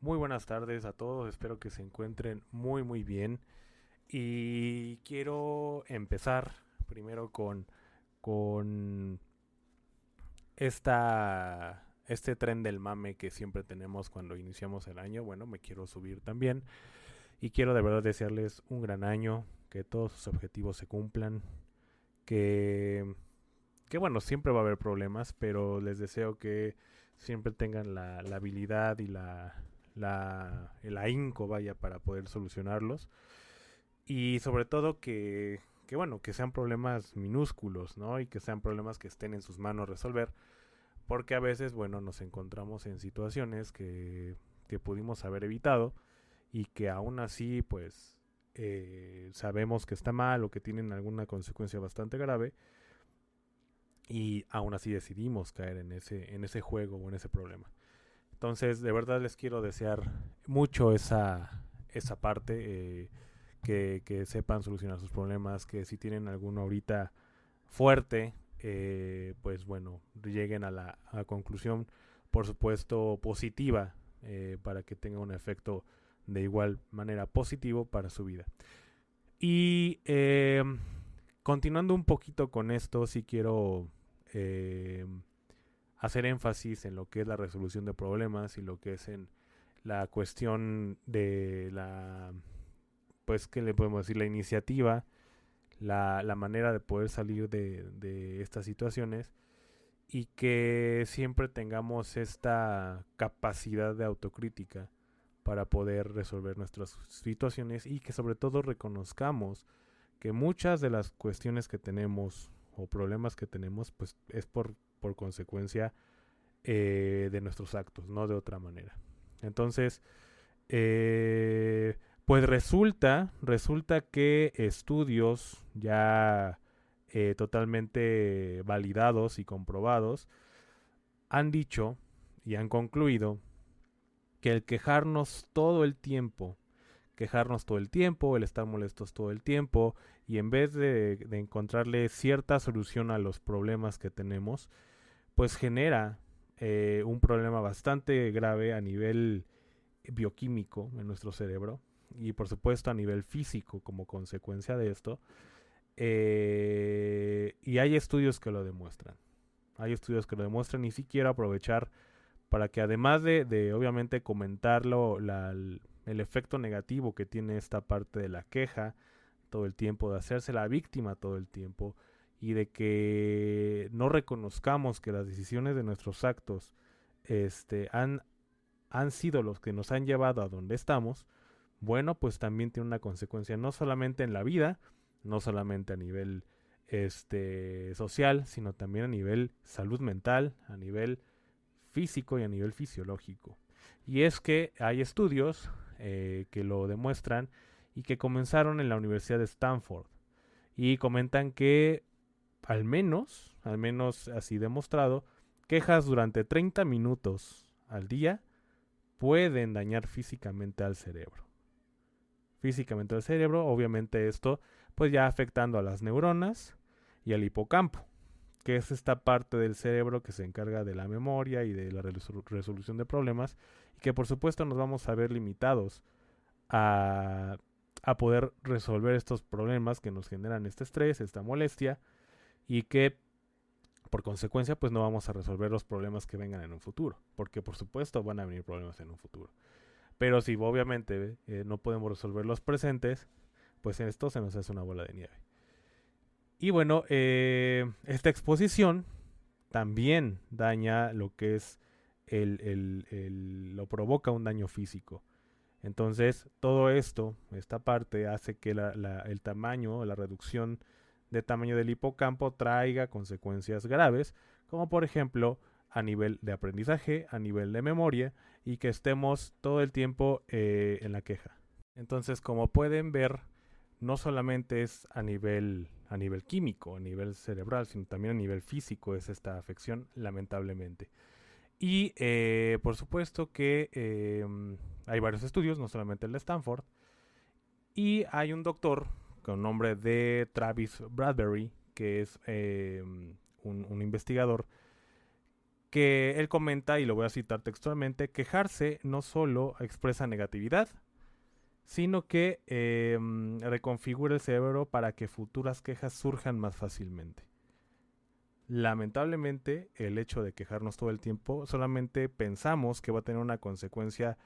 Muy buenas tardes a todos, espero que se encuentren muy muy bien. Y quiero empezar primero con, con esta, este tren del mame que siempre tenemos cuando iniciamos el año. Bueno, me quiero subir también. Y quiero de verdad desearles un gran año, que todos sus objetivos se cumplan, que, que bueno, siempre va a haber problemas, pero les deseo que siempre tengan la, la habilidad y la, la, el ahínco, vaya, para poder solucionarlos. Y sobre todo que, que, bueno, que sean problemas minúsculos, ¿no? Y que sean problemas que estén en sus manos resolver. Porque a veces, bueno, nos encontramos en situaciones que, que pudimos haber evitado y que aún así, pues, eh, sabemos que está mal o que tienen alguna consecuencia bastante grave y aún así decidimos caer en ese, en ese juego o en ese problema. Entonces, de verdad les quiero desear mucho esa, esa parte, eh, que, que, sepan solucionar sus problemas, que si tienen alguno ahorita fuerte, eh, pues bueno, lleguen a la, conclusión, por supuesto, positiva, eh, para que tenga un efecto de igual manera positivo para su vida. Y eh, continuando un poquito con esto, sí quiero hacer énfasis en lo que es la resolución de problemas y lo que es en la cuestión de la, pues, ¿qué le podemos decir? La iniciativa, la, la manera de poder salir de, de estas situaciones y que siempre tengamos esta capacidad de autocrítica para poder resolver nuestras situaciones y que sobre todo reconozcamos que muchas de las cuestiones que tenemos o problemas que tenemos pues es por, por consecuencia eh, de nuestros actos, no de otra manera. Entonces, eh, pues resulta, resulta que estudios ya eh, totalmente validados y comprobados han dicho y han concluido que el quejarnos todo el tiempo, quejarnos todo el tiempo, el estar molestos todo el tiempo, y en vez de, encontrarle cierta solución a los problemas que tenemos, pues genera eh, un problema bastante grave a nivel bioquímico en nuestro cerebro y por supuesto a nivel físico como consecuencia de esto. Eh, y hay estudios que lo demuestran. Hay estudios que lo demuestran y si quiero aprovechar para que además de, obviamente comentarlo, el efecto negativo que tiene esta parte de la queja todo el tiempo, de hacerse la víctima todo el tiempo y de que no reconozcamos que las decisiones de nuestros actos este, han, han sido los que nos han llevado a donde estamos, bueno, pues también tiene una consecuencia no solamente en la vida, no solamente a nivel este social, sino también a nivel salud mental, a nivel físico y a nivel fisiológico. Y es que hay estudios eh, que lo demuestran y que comenzaron en la Universidad de Stanford. Y comentan que al menos, al menos así demostrado, quejas durante 30 minutos al día pueden dañar físicamente al cerebro. Físicamente al cerebro, obviamente esto pues ya afectando a las neuronas y al hipocampo que es esta parte del cerebro que se encarga de la memoria y de la resolución de problemas, y que por supuesto nos vamos a ver limitados a, a poder resolver estos problemas que nos generan este estrés, esta molestia, y que por consecuencia pues no vamos a resolver los problemas que vengan en un futuro, porque por supuesto van a venir problemas en un futuro. Pero si obviamente eh, no podemos resolver los presentes, pues esto se nos hace una bola de nieve. Y bueno, eh, esta exposición también daña lo que es el, el, el, lo provoca un daño físico. Entonces, todo esto, esta parte, hace que el tamaño, la reducción de tamaño del hipocampo traiga consecuencias graves, como por ejemplo a nivel de aprendizaje, a nivel de memoria, y que estemos todo el tiempo eh, en la queja. Entonces, como pueden ver, no solamente es a nivel a nivel químico, a nivel cerebral, sino también a nivel físico es esta afección, lamentablemente. Y eh, por supuesto que eh, hay varios estudios, no solamente el de Stanford, y hay un doctor con nombre de Travis Bradbury, que es un, un, investigador, que él comenta, y lo voy a citar textualmente, quejarse no solo expresa negatividad, sino que em, reconfigura el cerebro para que futuras quejas surjan más fácilmente. Lamentablemente, el hecho de quejarnos todo el tiempo, solamente pensamos que va a tener una consecuencia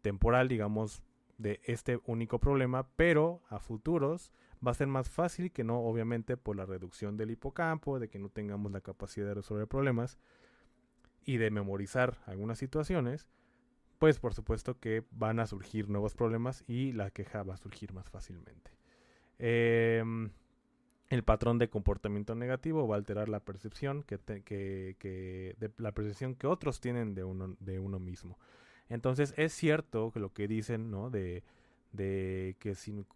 temporal, digamos, de este único problema, pero a futuros va a ser más fácil que no, obviamente, por la reducción del hipocampo, de que no tengamos la capacidad de resolver problemas y de memorizar algunas situaciones, pues por supuesto que van a surgir nuevos problemas y la queja va a surgir más fácilmente. Em, el patrón de comportamiento negativo va a alterar la percepción que, la percepción que otros tienen de uno, de uno mismo. Entonces es cierto que lo que dicen, ¿no? De, de que sin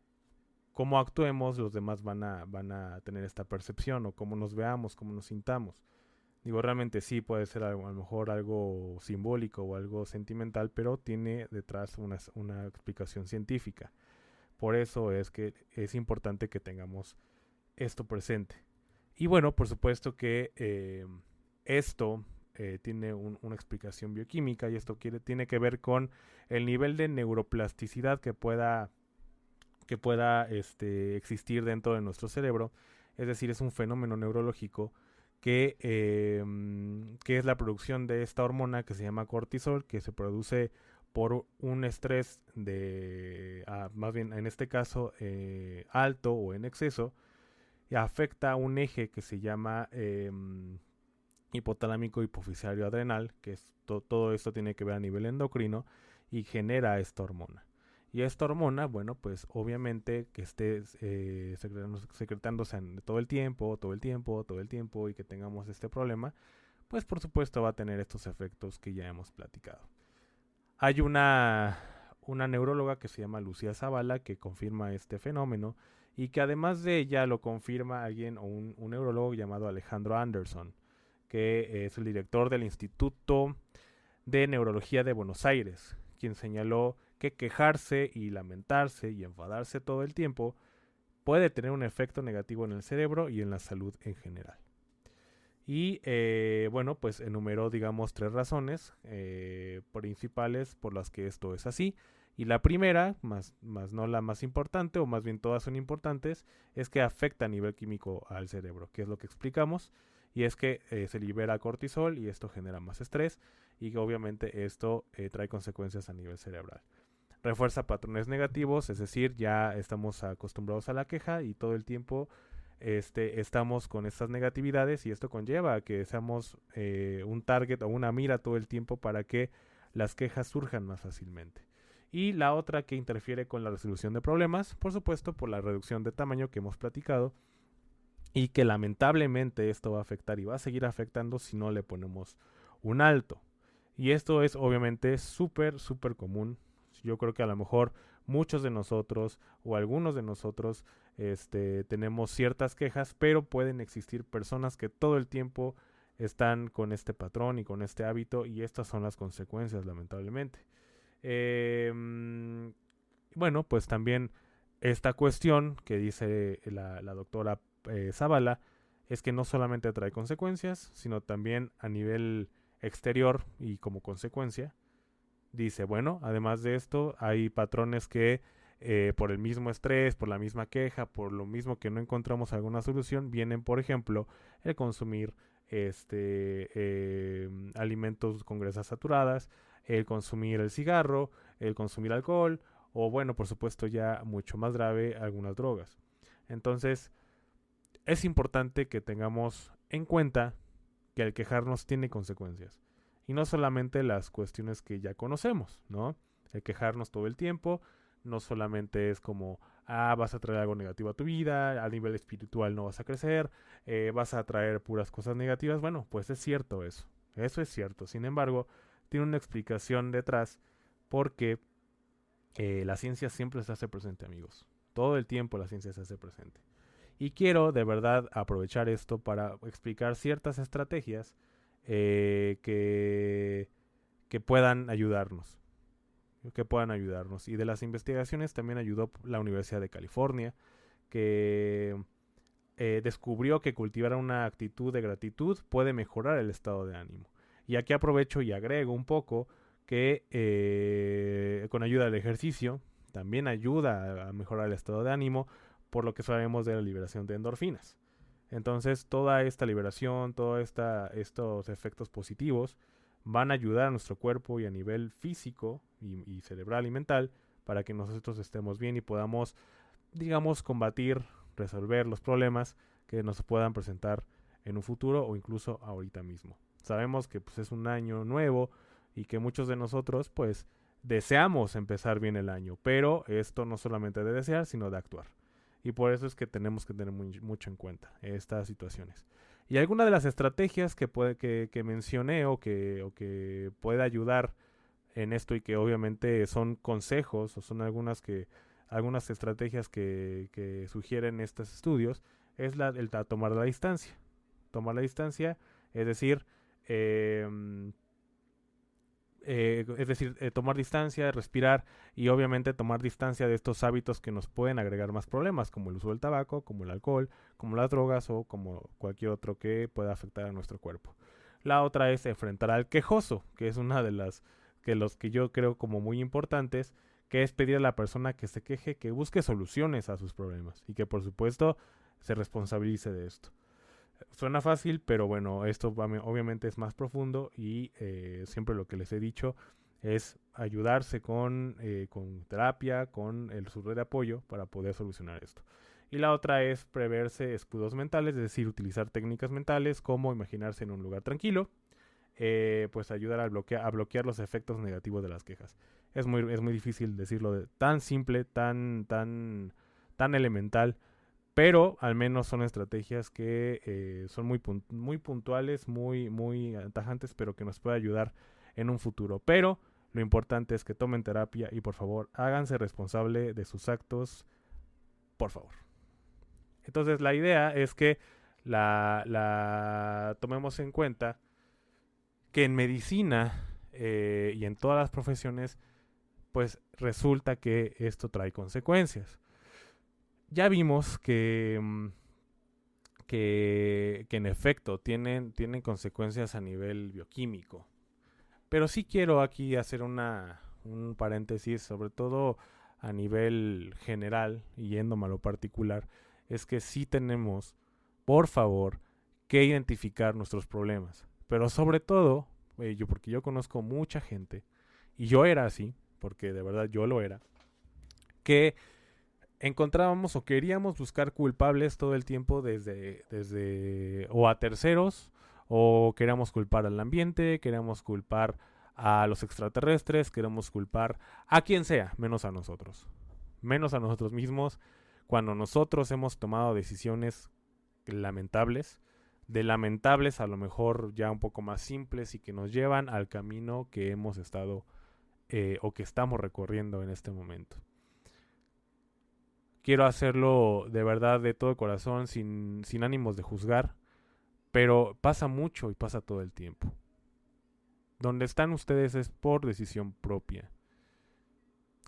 cómo actuemos los demás van a, van a tener esta percepción o cómo nos veamos, cómo nos sintamos. Digo, realmente sí puede ser a lo mejor algo simbólico o algo sentimental, pero tiene detrás una, una explicación científica. Por eso es que es importante que tengamos esto presente. Y bueno, por supuesto que eh, esto eh, tiene una explicación bioquímica y esto tiene que ver con el nivel de neuroplasticidad que pueda, que pueda este, existir dentro de nuestro cerebro. Es decir, es un fenómeno neurológico que, em, que es la producción de esta hormona que se llama cortisol, que se produce por un estrés de, ah, más bien en este caso, eh, alto o en exceso, afecta un eje que se llama em, hipotalámico hipoficiario adrenal, que es todo esto tiene que ver a nivel endocrino, y genera esta hormona. Y esta hormona, bueno, pues obviamente que esté eh, secretándose todo el tiempo, todo el tiempo, todo el tiempo y que tengamos este problema, pues por supuesto va a tener estos efectos que ya hemos platicado. Hay una, una neuróloga que se llama Lucía Zavala que confirma este fenómeno y que además de ella lo confirma alguien o un, neurólogo llamado Alejandro Anderson, que es el director del Instituto de Neurología de Buenos Aires, quien señaló que quejarse y lamentarse y enfadarse todo el tiempo puede tener un efecto negativo en el cerebro y en la salud en general. Y eh, bueno, pues enumeró, digamos, tres razones eh, principales por las que esto es así. Y la primera, más, no la más importante, o más bien todas son importantes, es que afecta a nivel químico al cerebro, que es lo que explicamos. Y es que eh, se libera cortisol y esto genera más estrés y que obviamente esto trae consecuencias a nivel cerebral refuerza patrones negativos, es decir, ya estamos acostumbrados a la queja y todo el tiempo este, estamos con estas negatividades y esto conlleva a que seamos eh, un target o una mira todo el tiempo para que las quejas surjan más fácilmente. Y la otra que interfiere con la resolución de problemas, por supuesto, por la reducción de tamaño que hemos platicado y que lamentablemente esto va a afectar y va a seguir afectando si no le ponemos un alto. Y esto es obviamente súper, súper común yo creo que a lo mejor muchos de nosotros o algunos de nosotros este, tenemos ciertas quejas, pero pueden existir personas que todo el tiempo están con este patrón y con este hábito y estas son las consecuencias lamentablemente. Em, bueno, pues también esta cuestión que dice la, doctora eh, Zavala es que no solamente trae consecuencias, sino también a nivel exterior y como consecuencia dice, bueno, además de esto, hay patrones que eh, por el mismo estrés, por la misma queja, por lo mismo que no encontramos alguna solución, vienen, por ejemplo, el consumir este, eh, alimentos con grasas saturadas, el consumir el cigarro, el consumir alcohol, o bueno, por supuesto ya mucho más grave, algunas drogas. Entonces, es importante que tengamos en cuenta que el quejarnos tiene consecuencias. Y no solamente las cuestiones que ya conocemos, ¿no? El quejarnos todo el tiempo, no solamente es como, ah, vas a traer algo negativo a tu vida, a nivel espiritual no vas a crecer, eh, vas a traer puras cosas negativas. Bueno, pues es cierto eso, eso es cierto. Sin embargo, tiene una explicación detrás porque eh, la ciencia siempre se hace presente, amigos. Todo el tiempo la ciencia se hace presente. Y quiero de verdad aprovechar esto para explicar ciertas estrategias eh, que, que puedan ayudarnos. Que puedan ayudarnos. Y de las investigaciones también ayudó la Universidad de California, que eh, descubrió que cultivar una actitud de gratitud puede mejorar el estado de ánimo. Y aquí aprovecho y agrego un poco que eh, con ayuda del ejercicio también ayuda a mejorar el estado de ánimo, por lo que sabemos de la liberación de endorfinas. Entonces, toda esta liberación, todos estos efectos positivos van a ayudar a nuestro cuerpo y a nivel físico y, cerebral y mental para que nosotros estemos bien y podamos, digamos, combatir, resolver los problemas que nos puedan presentar en un futuro o incluso ahorita mismo. Sabemos que pues, es un año nuevo y que muchos de nosotros pues deseamos empezar bien el año, pero esto no solamente de desear, sino de actuar. Y por eso es que tenemos que tener mucho en cuenta estas situaciones. Y alguna de las estrategias que, puede, que, mencioné o que, o que puede ayudar en esto y que obviamente son consejos o son algunas que algunas estrategias que, sugieren estos estudios es la, el tomar la distancia. Tomar la distancia, es decir, eh, eh, es decir, eh, tomar distancia, respirar y obviamente tomar distancia de estos hábitos que nos pueden agregar más problemas, como el uso del tabaco, como el alcohol, como las drogas o como cualquier otro que pueda afectar a nuestro cuerpo. La otra es enfrentar al quejoso, que es una de las que los que yo creo como muy importantes, que es pedir a la persona que se queje que busque soluciones a sus problemas y que por supuesto se responsabilice de esto. Suena fácil, pero bueno, esto obviamente es más profundo y eh, siempre lo que les he dicho es ayudarse con, eh, con terapia, con el, su red de apoyo para poder solucionar esto. Y la otra es preverse escudos mentales, es decir, utilizar técnicas mentales como imaginarse en un lugar tranquilo, eh, pues ayudar a bloquear, a bloquear los efectos negativos de las quejas. Es muy, es muy difícil decirlo de, tan simple, tan, tan, tan elemental, pero al menos son estrategias que eh, son muy, muy puntuales, muy, muy atajantes, pero que nos puede ayudar en un futuro. Pero lo importante es que tomen terapia y por favor háganse responsable de sus actos, por favor. Entonces la idea es que la, la tomemos en cuenta que en medicina eh, y en todas las profesiones, pues resulta que esto trae consecuencias ya vimos que, mm, que, que, en efecto tienen, tienen consecuencias a nivel bioquímico. Pero sí quiero aquí hacer una, un paréntesis, sobre todo a nivel general y yéndome a lo particular, es que sí tenemos, por favor, que identificar nuestros problemas. Pero sobre todo, eh, porque yo conozco mucha gente, y yo era así, porque de verdad yo lo era, que encontrábamos o queríamos buscar culpables todo el tiempo desde, desde o a terceros o queríamos culpar al ambiente, queríamos culpar a los extraterrestres, queremos culpar a quien sea, menos a nosotros. Menos a nosotros mismos cuando nosotros hemos tomado decisiones lamentables, de lamentables a lo mejor ya un poco más simples y que nos llevan al camino que hemos estado eh, o que estamos recorriendo en este momento quiero hacerlo de verdad, de todo corazón, sin, sin ánimos de juzgar, pero pasa mucho y pasa todo el tiempo. Donde están ustedes es por decisión propia.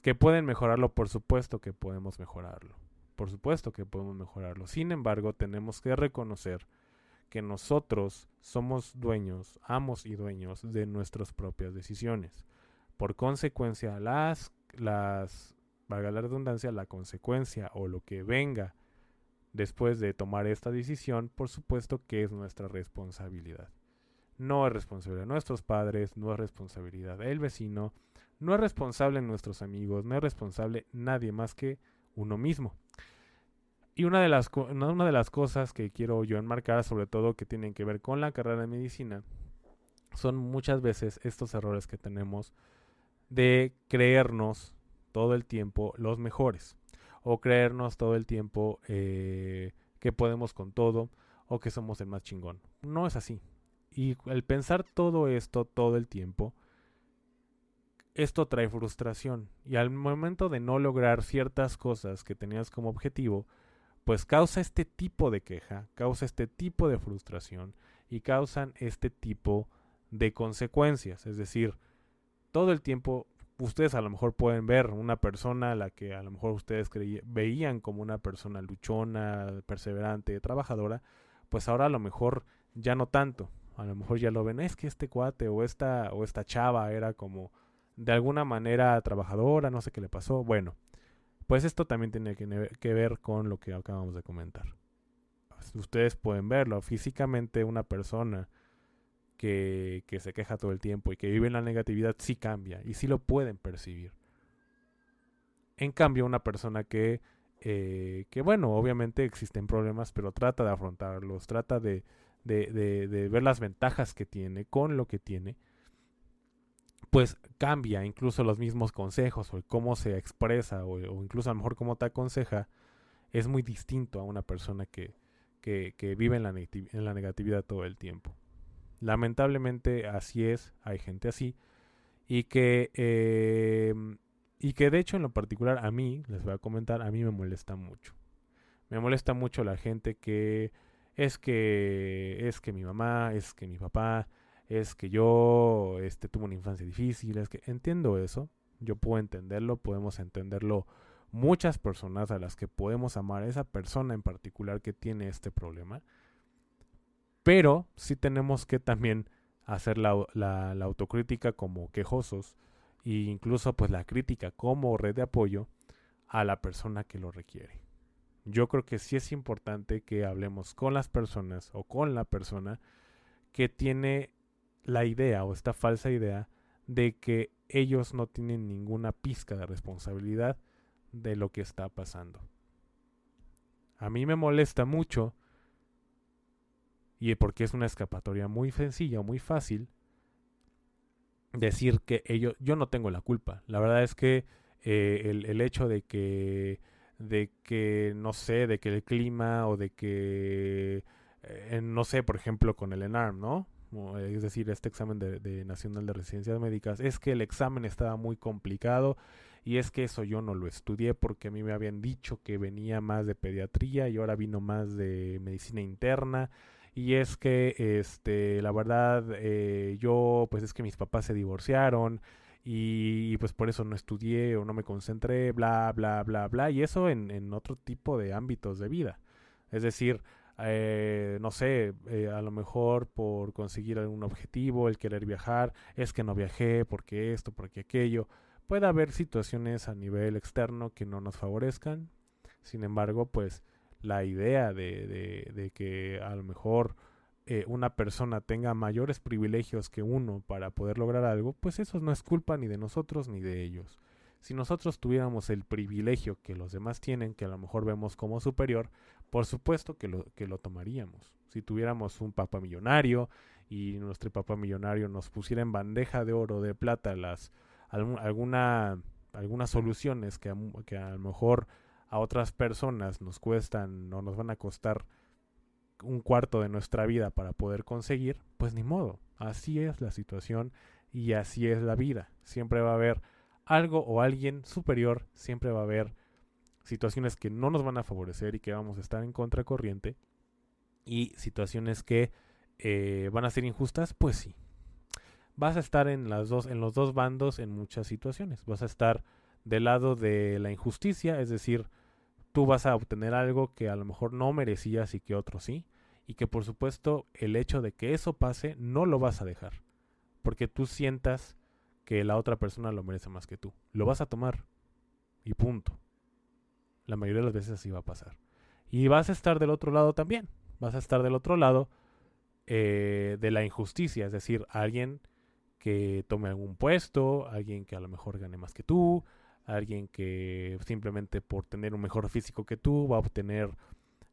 Que pueden mejorarlo, por supuesto que podemos mejorarlo. Por supuesto que podemos mejorarlo. Sin embargo, tenemos que reconocer que nosotros somos dueños, amos y dueños de nuestras propias decisiones. Por consecuencia, las, las valga la redundancia, la consecuencia o lo que venga después de tomar esta decisión, por supuesto que es nuestra responsabilidad. No es responsabilidad de nuestros padres, no es responsabilidad del vecino, no es responsable nuestros amigos, no es responsable nadie más que uno mismo. Y una de, las, una de las cosas que quiero yo enmarcar, sobre todo que tienen que ver con la carrera de medicina, son muchas veces estos errores que tenemos de creernos todo el tiempo los mejores o creernos todo el tiempo eh, que podemos con todo o que somos el más chingón. No es así. Y el pensar todo esto todo el tiempo, esto trae frustración. Y al momento de no lograr ciertas cosas que tenías como objetivo, pues causa este tipo de queja, causa este tipo de frustración y causan este tipo de consecuencias. Es decir, todo el tiempo ustedes a lo mejor pueden ver una persona a la que a lo mejor ustedes veían como una persona luchona, perseverante, trabajadora, pues ahora a lo mejor ya no tanto. A lo mejor ya lo ven, es que este cuate o esta, o esta chava era como de alguna manera trabajadora, no sé qué le pasó. Bueno, pues esto también tiene que ver con lo que acabamos de comentar. Ustedes pueden verlo. Físicamente una persona que, que se queja todo el tiempo y que vive en la negatividad sí cambia y sí lo pueden percibir. En cambio, una persona que, eh, que bueno, obviamente existen problemas, pero trata de afrontarlos, trata de, de, ver las ventajas que tiene con lo que tiene, pues cambia incluso los mismos consejos o cómo se expresa o, incluso a lo mejor cómo te aconseja, es muy distinto a una persona que, que, vive en la, en la negatividad todo el tiempo. Lamentablemente así es, hay gente así, y que eh, y que de hecho en lo particular a mí, les voy a comentar, a mí me molesta mucho. Me molesta mucho la gente que es que es que mi mamá, es que mi papá, es que yo este tuve una infancia difícil, es que entiendo eso, yo puedo entenderlo, podemos entenderlo muchas personas a las que podemos amar esa persona en particular que tiene este problema. Pero sí tenemos que también hacer la, autocrítica como quejosos e incluso pues la crítica como red de apoyo a la persona que lo requiere. Yo creo que sí es importante que hablemos con las personas o con la persona que tiene la idea o esta falsa idea de que ellos no tienen ninguna pizca de responsabilidad de lo que está pasando. A mí me molesta mucho y porque es una escapatoria muy sencilla, muy fácil, decir que ellos, yo no tengo la culpa. La verdad es que eh, el, hecho de que, de que, no sé, de que el clima o de que, eh, no sé, por ejemplo, con el ENARM, ¿no? Es decir, este examen de, de Nacional de Residencias Médicas, es que el examen estaba muy complicado y es que eso yo no lo estudié porque a mí me habían dicho que venía más de pediatría y ahora vino más de medicina interna y es que este la verdad eh, yo pues es que mis papás se divorciaron y, pues por eso no estudié o no me concentré, bla, bla, bla, bla, y eso en, en otro tipo de ámbitos de vida. Es decir, eh, no sé, eh, a lo mejor por conseguir algún objetivo, el querer viajar, es que no viajé, porque esto, porque aquello. Puede haber situaciones a nivel externo que no nos favorezcan. Sin embargo, pues la idea de, de, que a lo mejor eh, una persona tenga mayores privilegios que uno para poder lograr algo, pues eso no es culpa ni de nosotros ni de ellos. Si nosotros tuviéramos el privilegio que los demás tienen, que a lo mejor vemos como superior, por supuesto que lo, que lo tomaríamos. Si tuviéramos un papá millonario y nuestro papá millonario nos pusiera en bandeja de oro, de plata, las alguna, algunas soluciones que que a lo mejor a otras personas nos cuestan o nos van a costar un cuarto de nuestra vida para poder conseguir, pues ni modo. Así es la situación y así es la vida. Siempre va a haber algo o alguien superior, siempre va a haber situaciones que no nos van a favorecer y que vamos a estar en contracorriente y situaciones que eh, van a ser injustas, pues sí. Vas a estar en las dos, en los dos bandos en muchas situaciones. Vas a estar del lado de la injusticia, es decir, tú vas a obtener algo que a lo mejor no merecías y que otro sí. Y que por supuesto el hecho de que eso pase no lo vas a dejar. Porque tú sientas que la otra persona lo merece más que tú. Lo vas a tomar. Y punto. La mayoría de las veces así va a pasar. Y vas a estar del otro lado también. Vas a estar del otro lado eh, de la injusticia. Es decir, alguien que tome algún puesto, alguien que a lo mejor gane más que tú, alguien que simplemente por tener un mejor físico que tú va a obtener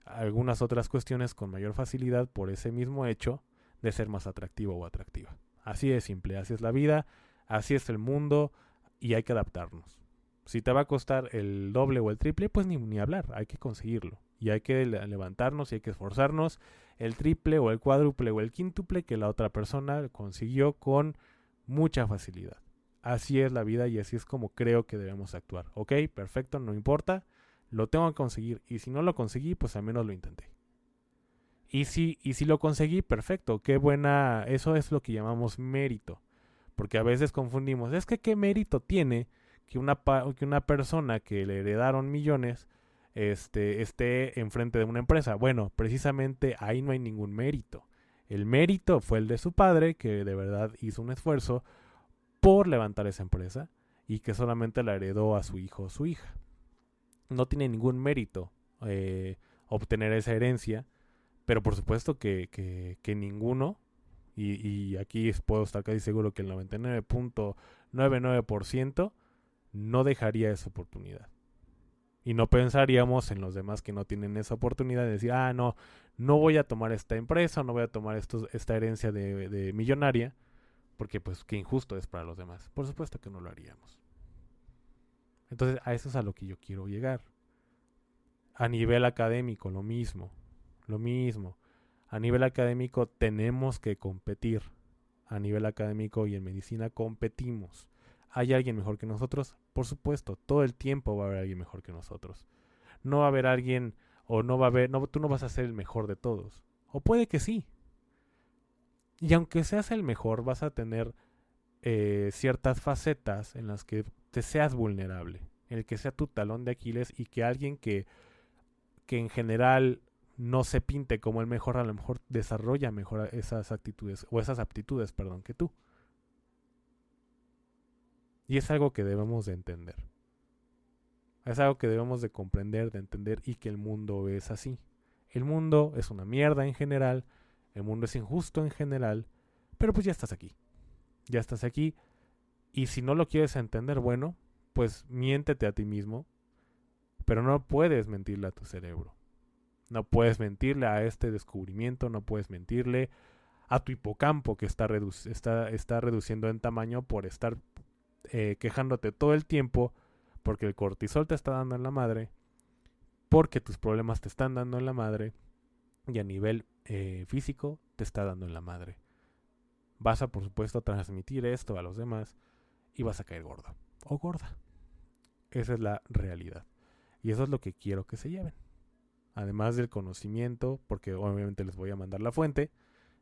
algunas otras cuestiones con mayor facilidad por ese mismo hecho de ser más atractivo o atractiva. Así es simple, así es la vida, así es el mundo y hay que adaptarnos. Si te va a costar el doble o el triple, pues ni, hablar, hay que conseguirlo. Y hay que levantarnos y hay que esforzarnos el triple o el cuádruple o el quíntuple que la otra persona consiguió con mucha facilidad así es la vida y así es como creo que debemos actuar. Ok, perfecto, no importa, lo tengo que conseguir y si no lo conseguí, pues al menos lo intenté. Y si, y si lo conseguí, perfecto, qué buena, eso es lo que llamamos mérito. Porque a veces confundimos, es que qué mérito tiene que una, que una persona que le heredaron millones este, esté enfrente de una empresa. Bueno, precisamente ahí no hay ningún mérito. El mérito fue el de su padre, que de verdad hizo un esfuerzo por levantar esa empresa y que solamente la heredó a su hijo o su hija. No tiene ningún mérito eh, obtener esa herencia, pero por supuesto que, que, ninguno, y, aquí puedo estar casi seguro que el 99.99% no dejaría esa oportunidad. Y no pensaríamos en los demás que no tienen esa oportunidad de decir, ah, no, no voy a tomar esta empresa, no voy a tomar esta herencia de, de millonaria, porque pues qué injusto es para los demás. Por supuesto que no lo haríamos. Entonces a eso es a lo que yo quiero llegar. A nivel académico, lo mismo. Lo mismo. A nivel académico tenemos que competir. A nivel académico y en medicina competimos. ¿Hay alguien mejor que nosotros? Por supuesto, todo el tiempo va a haber alguien mejor que nosotros. No va a haber alguien o no va a haber, no, tú no vas a ser el mejor de todos. O puede que sí. Y aunque seas el mejor, vas a tener eh, ciertas facetas en las que te seas vulnerable, en el que sea tu talón de Aquiles y que alguien que, que en general no se pinte como el mejor, a lo mejor desarrolla mejor esas actitudes o esas aptitudes, perdón, que tú. Y es algo que debemos de entender. Es algo que debemos de comprender, de entender y que el mundo es así. El mundo es una mierda en general, el mundo es injusto en general, pero pues ya estás aquí. Ya estás aquí. Y si no lo quieres entender, bueno, pues miéntete a ti mismo, pero no puedes mentirle a tu cerebro. No puedes mentirle a este descubrimiento, no puedes mentirle a tu hipocampo que está, está, está reduciendo en tamaño por estar eh, quejándote todo el tiempo porque el cortisol te está dando en la madre, porque tus problemas te están dando en la madre y a nivel eh, físico te está dando en la madre. Vas a, por supuesto, transmitir esto a los demás y vas a caer gordo o gorda. Esa es la realidad. Y eso es lo que quiero que se lleven. Además del conocimiento, porque obviamente les voy a mandar la fuente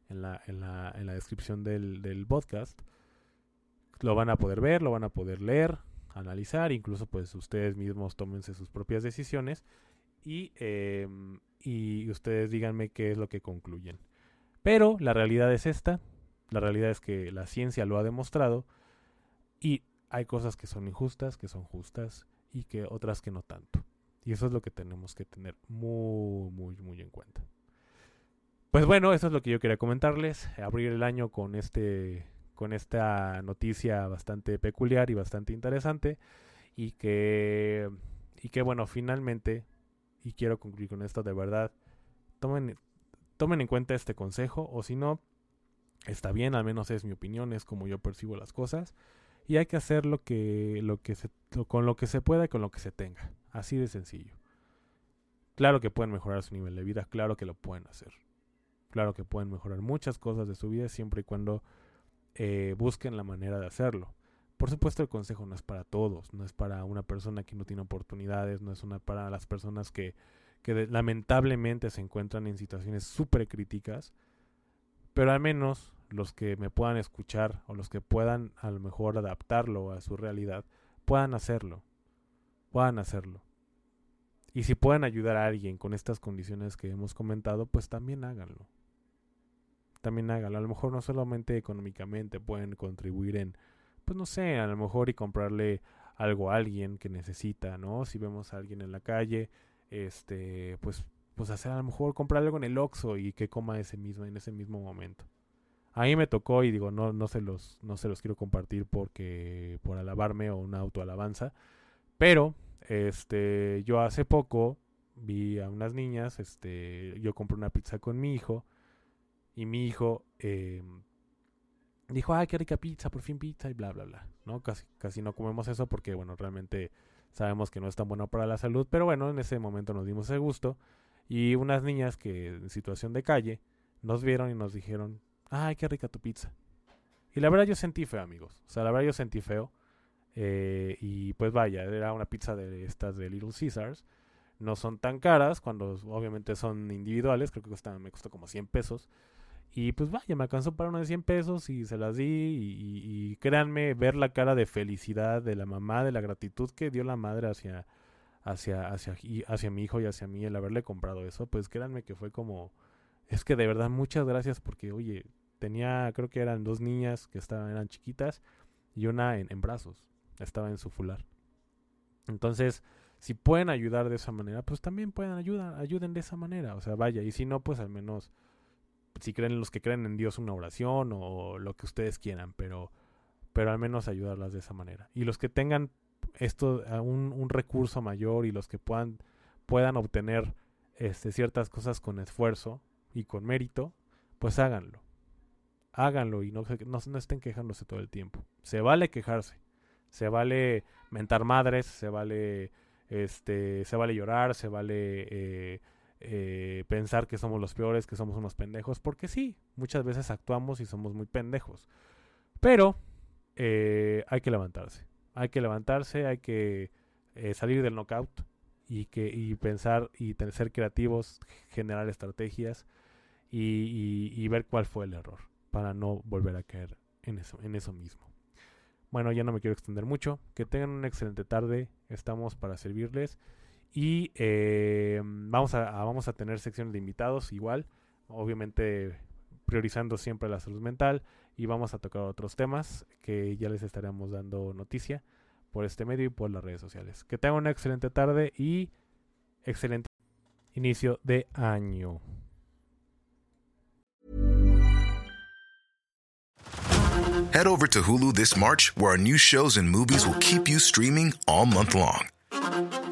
en la, en la, en la descripción del, del podcast lo van a poder ver, lo van a poder leer, analizar, incluso pues ustedes mismos tómense sus propias decisiones y, em, y ustedes díganme qué es lo que concluyen. Pero la realidad es esta, la realidad es que la ciencia lo ha demostrado y hay cosas que son injustas, que son justas y que otras que no tanto. Y eso es lo que tenemos que tener muy, muy, muy en cuenta. Pues bueno, eso es lo que yo quería comentarles. Abrir el año con este con esta noticia bastante peculiar y bastante interesante y que y que bueno finalmente y quiero concluir con esto de verdad tomen tomen en cuenta este consejo o si no está bien al menos es mi opinión es como yo percibo las cosas y hay que hacer lo que lo que se, con lo que se pueda y con lo que se tenga así de sencillo claro que pueden mejorar su nivel de vida claro que lo pueden hacer claro que pueden mejorar muchas cosas de su vida siempre y cuando eh, busquen la manera de hacerlo. Por supuesto el consejo no es para todos, no es para una persona que no tiene oportunidades, no es una para las personas que, que lamentablemente se encuentran en situaciones súper críticas, pero al menos los que me puedan escuchar o los que puedan a lo mejor adaptarlo a su realidad, puedan hacerlo, puedan hacerlo. Y si pueden ayudar a alguien con estas condiciones que hemos comentado, pues también háganlo también háganlo. A lo mejor no solamente económicamente pueden contribuir en, pues no sé, a lo mejor y comprarle algo a alguien que necesita, ¿no? Si vemos a alguien en la calle, este, pues, pues hacer a lo mejor comprar algo en el Oxxo y que coma ese mismo, en ese mismo momento. A mí me tocó y digo, no, no se los, no se los quiero compartir porque, por alabarme o una autoalabanza, pero, este, yo hace poco vi a unas niñas, este, yo compré una pizza con mi hijo, y mi hijo eh, dijo, ay, qué rica pizza, por fin pizza y bla, bla, bla. ¿no? Casi, casi no comemos eso porque, bueno, realmente sabemos que no es tan bueno para la salud, pero bueno, en ese momento nos dimos ese gusto. Y unas niñas que en situación de calle nos vieron y nos dijeron, ay, qué rica tu pizza. Y la verdad yo sentí feo, amigos. O sea, la verdad yo sentí feo. Eh, y pues vaya, era una pizza de estas de Little Caesars. No son tan caras cuando obviamente son individuales. Creo que me costó como 100 pesos. Y pues vaya, me alcanzó para uno de 100 pesos y se las di. Y, créanme, ver la cara de felicidad de la mamá, de la gratitud que dio la madre hacia, hacia, hacia, hacia mi hijo y hacia mí el haberle comprado eso, pues créanme que fue como, es que de verdad muchas gracias porque, oye, tenía, creo que eran dos niñas que estaban, eran chiquitas y una en, en brazos, estaba en su fular. Entonces, si pueden ayudar de esa manera, pues también pueden ayudar, ayuden de esa manera, o sea, vaya, y si no, pues al menos, si creen los que creen en Dios una oración o lo que ustedes quieran, pero, pero al menos ayudarlas de esa manera. Y los que tengan esto, un, un recurso mayor y los que puedan, puedan obtener este, ciertas cosas con esfuerzo y con mérito, pues háganlo. Háganlo y no, no, no estén quejándose todo el tiempo. Se vale quejarse. Se vale mentar madres, se vale este, se vale llorar, se vale eh, eh, pensar que somos los peores, que somos unos pendejos, porque sí, muchas veces actuamos y somos muy pendejos. Pero eh, hay que levantarse, hay que levantarse, hay que salir del knockout y, que, y pensar y ser creativos, generar estrategias y, y, ver cuál fue el error para no volver a caer en eso, en eso mismo. Bueno, ya no me quiero extender mucho. Que tengan una excelente tarde. Estamos para servirles. Y eh, vamos, a, vamos a tener secciones de invitados igual. Obviamente priorizando siempre la salud mental. Y vamos a tocar otros temas que ya les estaremos dando noticia por este medio y por las redes sociales. Que tengan una excelente tarde y excelente inicio de año. Head over to Hulu this March, where our new shows and movies will keep you streaming all month long.